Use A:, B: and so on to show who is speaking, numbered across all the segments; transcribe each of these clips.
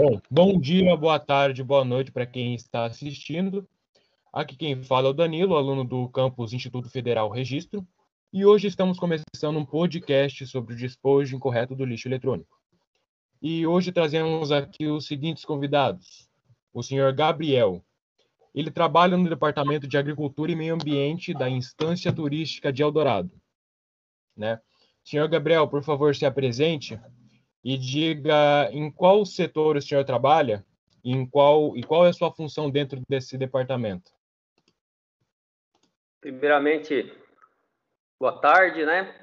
A: Bom, bom dia, boa tarde, boa noite para quem está assistindo. Aqui quem fala é o Danilo, aluno do campus Instituto Federal Registro, e hoje estamos começando um podcast sobre o despojo incorreto do lixo eletrônico. E hoje trazemos aqui os seguintes convidados: o senhor Gabriel. Ele trabalha no Departamento de Agricultura e Meio Ambiente da Instância Turística de Eldorado. Né? Senhor Gabriel, por favor, se apresente e diga em qual setor o senhor trabalha e, em qual, e qual é a sua função dentro desse departamento.
B: Primeiramente, boa tarde, né?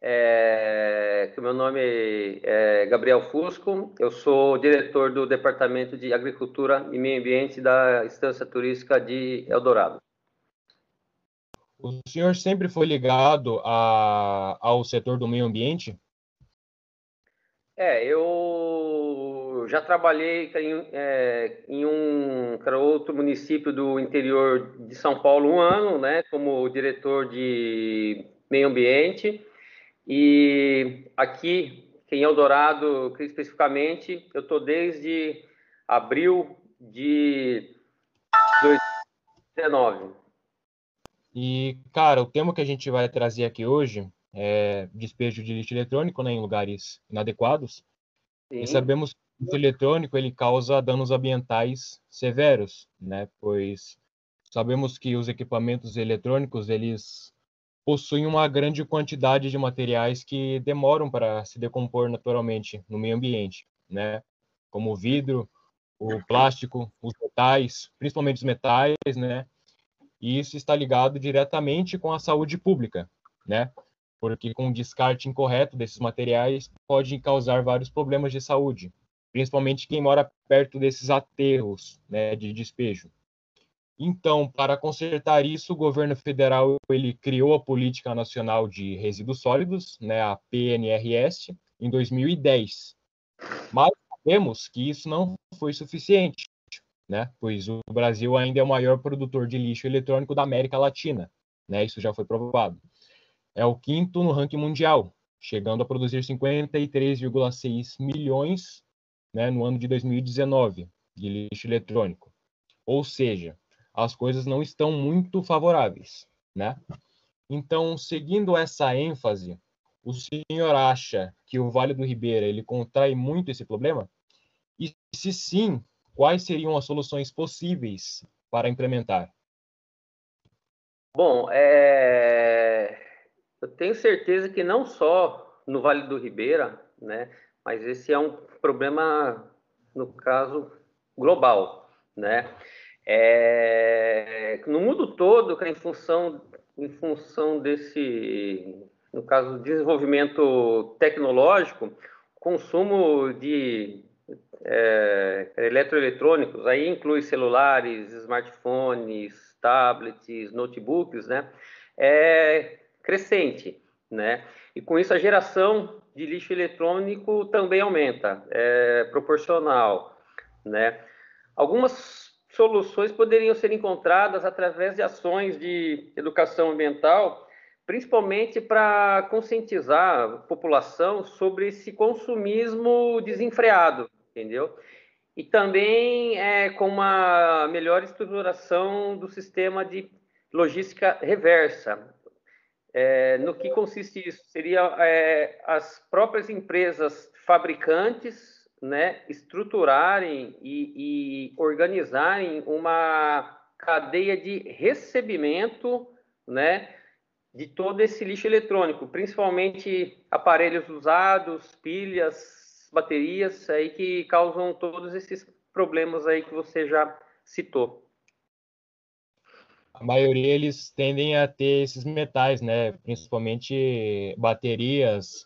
B: É, meu nome é Gabriel Fusco, eu sou diretor do Departamento de Agricultura e Meio Ambiente da Estância Turística de Eldorado.
A: O senhor sempre foi ligado a, ao setor do meio ambiente?
B: É, eu já trabalhei em, é, em um outro município do interior de São Paulo um ano, né, como diretor de meio ambiente. E aqui, em Eldorado, especificamente, eu estou desde abril de 2019.
A: E, cara, o tema que a gente vai trazer aqui hoje é, despejo de lixo eletrônico né, em lugares inadequados. Sim. E sabemos que o lixo eletrônico ele causa danos ambientais severos, né? Pois sabemos que os equipamentos eletrônicos eles possuem uma grande quantidade de materiais que demoram para se decompor naturalmente no meio ambiente, né? Como o vidro, o plástico, os metais, principalmente os metais, né? E isso está ligado diretamente com a saúde pública, né? Porque com o descarte incorreto desses materiais pode causar vários problemas de saúde, principalmente quem mora perto desses aterros né, de despejo. Então, para consertar isso, o governo federal ele criou a Política Nacional de Resíduos Sólidos, né, a PNRS, em 2010. Mas sabemos que isso não foi suficiente, né, pois o Brasil ainda é o maior produtor de lixo eletrônico da América Latina, né, isso já foi provado é o quinto no ranking mundial, chegando a produzir 53,6 milhões né, no ano de 2019 de lixo eletrônico. Ou seja, as coisas não estão muito favoráveis, né? Então, seguindo essa ênfase, o senhor acha que o Vale do Ribeira ele contrai muito esse problema? E se sim, quais seriam as soluções possíveis para implementar?
B: Bom, é... Eu tenho certeza que não só no Vale do Ribeira, né, mas esse é um problema, no caso, global, né? É, no mundo todo, em função, em função desse, no caso, desenvolvimento tecnológico, consumo de é, eletroeletrônicos, aí inclui celulares, smartphones, tablets, notebooks, né? É, crescente, né? E com isso a geração de lixo eletrônico também aumenta, é proporcional, né? Algumas soluções poderiam ser encontradas através de ações de educação ambiental, principalmente para conscientizar a população sobre esse consumismo desenfreado, entendeu? E também é, com uma melhor estruturação do sistema de logística reversa, é, no que consiste isso? Seria é, as próprias empresas fabricantes né, estruturarem e, e, organizarem uma cadeia de recebimento né, de todo esse lixo eletrônico, principalmente aparelhos usados, pilhas, baterias, aí que causam todos esses problemas aí que você já citou
A: a maioria eles tendem a ter esses metais, né? Principalmente baterias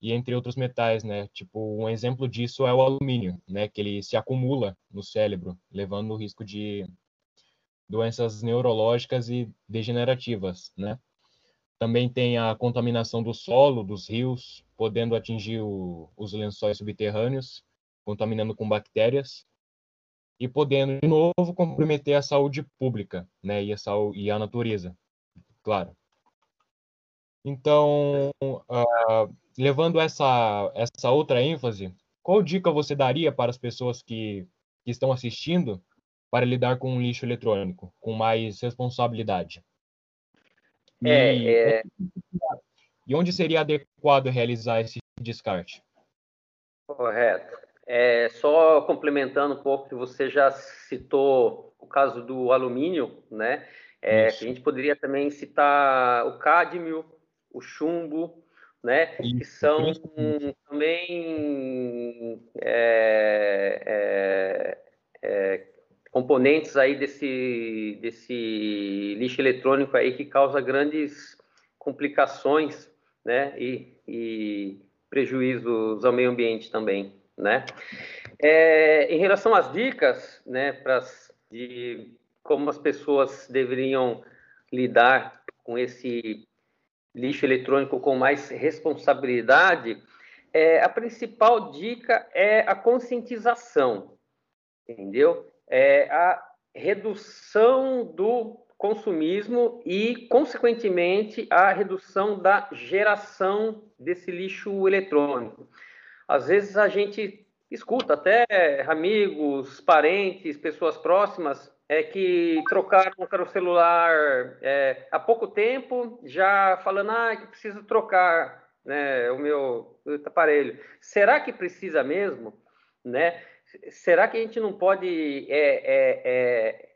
A: e entre outros metais, né? Tipo, um exemplo disso é o alumínio, né? Que ele se acumula no cérebro, levando o risco de doenças neurológicas e degenerativas, né? Também tem a contaminação do solo, dos rios, podendo atingir o, os lençóis subterrâneos, contaminando com bactérias e podendo de novo comprometer a saúde pública, né, e a saúde, e a natureza, claro. Então, uh, levando essa essa outra ênfase, qual dica você daria para as pessoas que, que estão assistindo para lidar com o lixo eletrônico com mais responsabilidade? E, é, é... e onde seria adequado realizar esse descarte?
B: Correto. É, só complementando um pouco que você já citou o caso do alumínio, né? É, a gente poderia também citar o cádmio, o chumbo, né? Isso. Que são também é, é, é, componentes aí desse, desse lixo eletrônico aí que causa grandes complicações, né? E, e prejuízos ao meio ambiente também, né? É, em relação às dicas, né? Para de como as pessoas deveriam lidar com esse lixo eletrônico com mais responsabilidade, é, a principal dica é a conscientização, entendeu? É a redução do consumismo e, consequentemente, a redução da geração desse lixo eletrônico. Às vezes a gente escuta até amigos, parentes, pessoas próximas é que trocaram o celular é, há pouco tempo, já falando ah, que preciso trocar né, o meu aparelho. Será que precisa mesmo? Né? Será que a gente não pode é, é, é,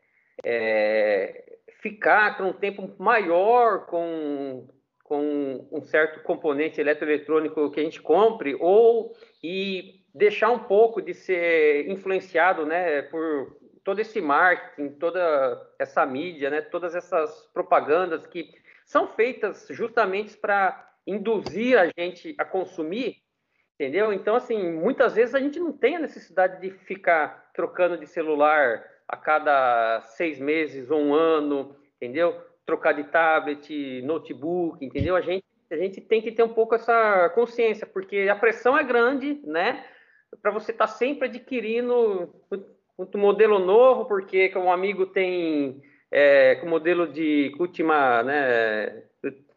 B: é ficar por um tempo maior com, com um certo componente eletroeletrônico que a gente compre ou e deixar um pouco de ser influenciado né, por todo esse marketing, toda essa mídia, né, todas essas propagandas que são feitas justamente para induzir a gente a consumir, entendeu? Então, assim, muitas vezes a gente não tem a necessidade de ficar trocando de celular a cada seis meses ou um ano, entendeu? Trocar de tablet, notebook, entendeu? A gente, a gente tem que ter um pouco essa consciência, porque a pressão é grande, né? Para você estar tá sempre adquirindo um modelo novo, porque um amigo tem é, com modelo de última, né,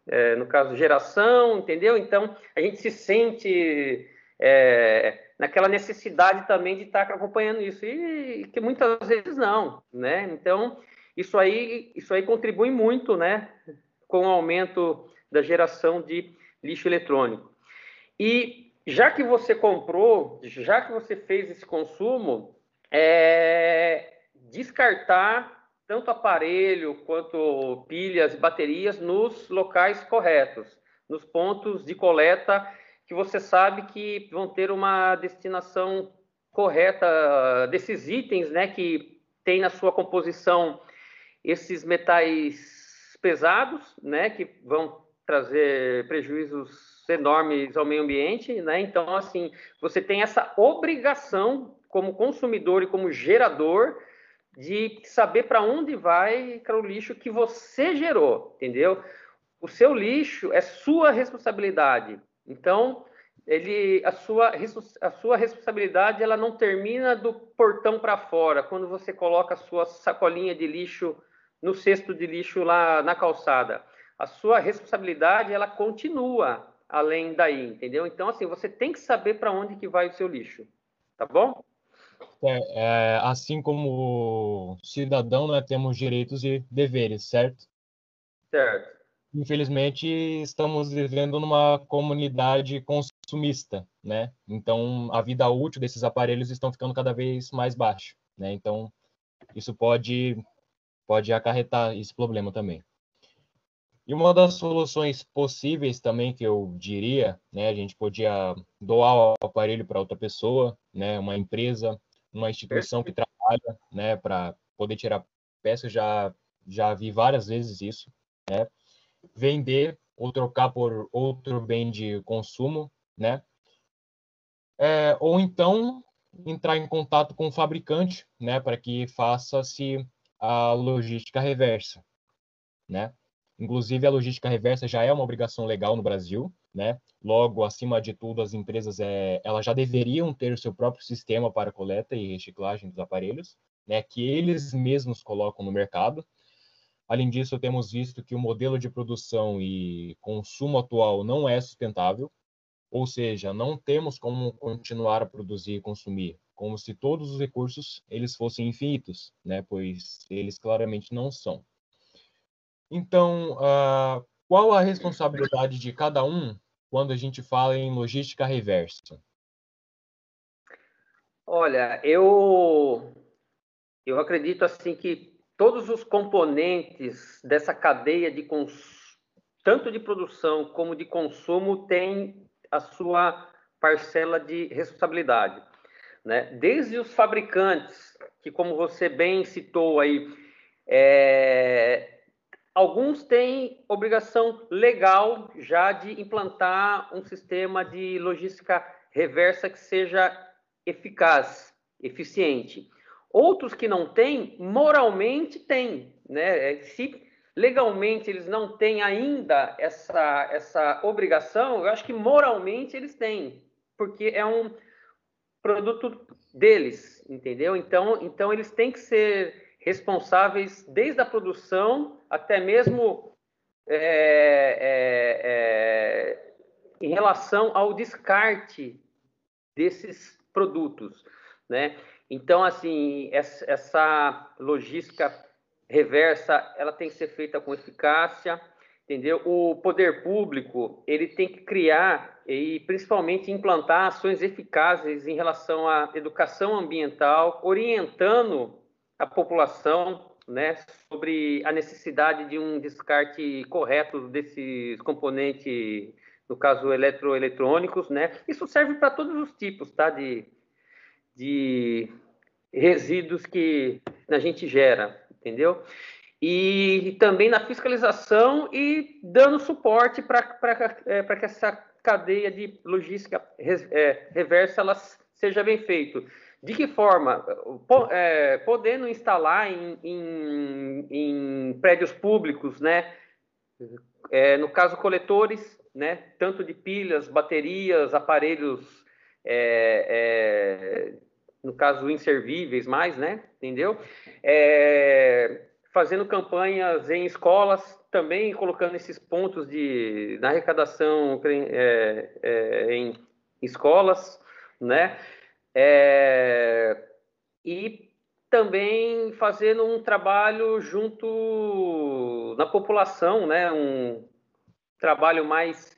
B: é, no caso, geração, entendeu? Então, a gente se sente é, naquela necessidade também de estar acompanhando isso, e que muitas vezes não, né? Então, isso aí, isso aí contribui muito, né, com o aumento da geração de lixo eletrônico. E já que você comprou, já que você fez esse consumo, é descartar tanto aparelho quanto pilhas e baterias nos locais corretos, nos pontos de coleta que você sabe que vão ter uma destinação correta desses itens, né, que tem na sua composição esses metais pesados, né, que vão trazer prejuízos enormes ao meio ambiente, né? Então, assim, você tem essa obrigação como consumidor e como gerador, de saber para onde vai o lixo que você gerou, entendeu? O seu lixo é sua responsabilidade. Então, ele, a sua, a sua responsabilidade ela não termina do portão para fora, quando você coloca a sua sacolinha de lixo no cesto de lixo lá na calçada. A sua responsabilidade ela continua além daí, entendeu? Então, assim, você tem que saber para onde que vai o seu lixo, tá bom?
A: É, é, assim como cidadão, né, temos direitos e deveres, certo?
B: Certo.
A: Infelizmente, estamos vivendo numa comunidade consumista, né? Então, a vida útil desses aparelhos estão ficando cada vez mais baixa, né? Então, isso pode pode acarretar esse problema também. E uma das soluções possíveis também que eu diria, né, a gente podia doar o aparelho para outra pessoa, né, uma empresa, uma instituição que trabalha, né, para poder tirar peças, já já vi várias vezes isso, né? Vender ou trocar por outro bem de consumo, né? É, ou então entrar em contato com o fabricante, né, para que faça-se a logística reversa, né? Inclusive a logística reversa já é uma obrigação legal no Brasil, né? Logo, acima de tudo, as empresas é, elas já deveriam ter o seu próprio sistema para coleta e reciclagem dos aparelhos, né? Que eles mesmos colocam no mercado. Além disso, temos visto que o modelo de produção e consumo atual não é sustentável. Ou seja, não temos como continuar a produzir e consumir, como se todos os recursos eles fossem infinitos, né? Pois eles claramente não são. Então, uh, qual a responsabilidade de cada um quando a gente fala em logística reversa?
B: Olha, eu eu acredito assim que todos os componentes dessa cadeia de cons... tanto de produção como de consumo têm a sua parcela de responsabilidade, né? Desde os fabricantes, que como você bem citou aí, é... Alguns têm obrigação legal já de implantar um sistema de logística reversa que seja eficaz, eficiente. Outros que não têm, moralmente têm. Né? É, se legalmente eles não têm ainda essa, essa obrigação, eu acho que moralmente eles têm, porque é um produto deles, entendeu? Então, então eles têm que ser responsáveis desde a produção até mesmo é, é, é, em relação ao descarte desses produtos, né? Então, assim, essa logística reversa, ela tem que ser feita com eficácia, entendeu? O poder público, ele tem que criar e principalmente implantar ações eficazes em relação à educação ambiental, orientando a população né, sobre a necessidade de um descarte correto desses componentes, no caso eletroeletrônicos, né? Isso serve para todos os tipos, tá, de, de resíduos que a gente gera, entendeu? E também na fiscalização e dando suporte para é, que essa cadeia de logística é, reversa ela seja bem feita. De que forma? É, podendo instalar em, em, em, prédios públicos, né? É, no caso, coletores, né? Tanto de pilhas, baterias, aparelhos, é, é no caso, inservíveis mais, né? Entendeu? É, fazendo campanhas em escolas, também colocando esses pontos de, na arrecadação é, em escolas, né? É, e também fazendo um trabalho junto na população, né? Um trabalho mais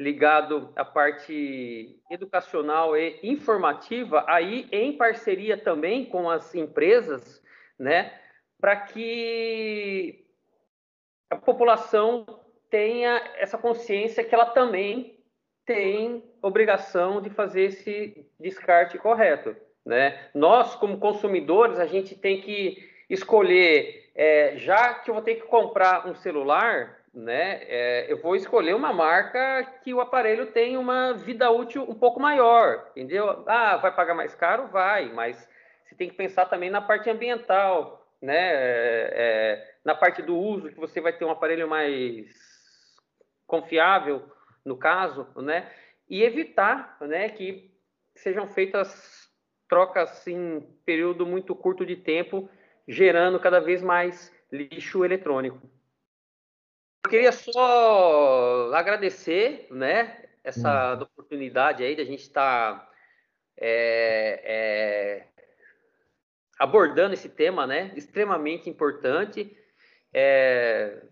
B: ligado à parte educacional e informativa, aí em parceria também com as empresas, né? Para que a população tenha essa consciência que ela também tem obrigação de fazer esse descarte correto. Né? Nós, como consumidores, a gente tem que escolher, é, já que eu vou ter que comprar um celular, né, é, eu vou escolher uma marca que o aparelho tem uma vida útil um pouco maior, entendeu? Ah, vai pagar mais caro? Vai, mas você tem que pensar também na parte ambiental, né, é, é na parte do uso, que você vai ter um aparelho mais confiável, no caso, né? E evitar, né, que sejam feitas trocas em período muito curto de tempo, gerando cada vez mais lixo eletrônico. Eu queria só agradecer, né, essa hum. oportunidade aí da gente estar tá, é, é, abordando esse tema, né, extremamente importante. É,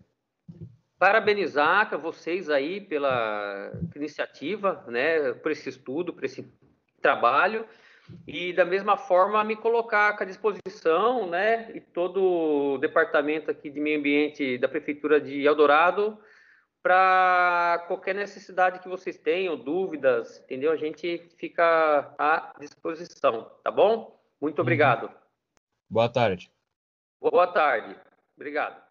B: parabenizar vocês aí pela iniciativa, né, por esse estudo, por esse trabalho e da mesma forma me colocar à disposição, né, e todo o departamento aqui de meio ambiente da prefeitura de Eldorado para qualquer necessidade que vocês tenham, dúvidas, entendeu? A gente fica à disposição, tá bom? Muito uhum. obrigado.
A: Boa tarde.
B: Boa tarde. Obrigado.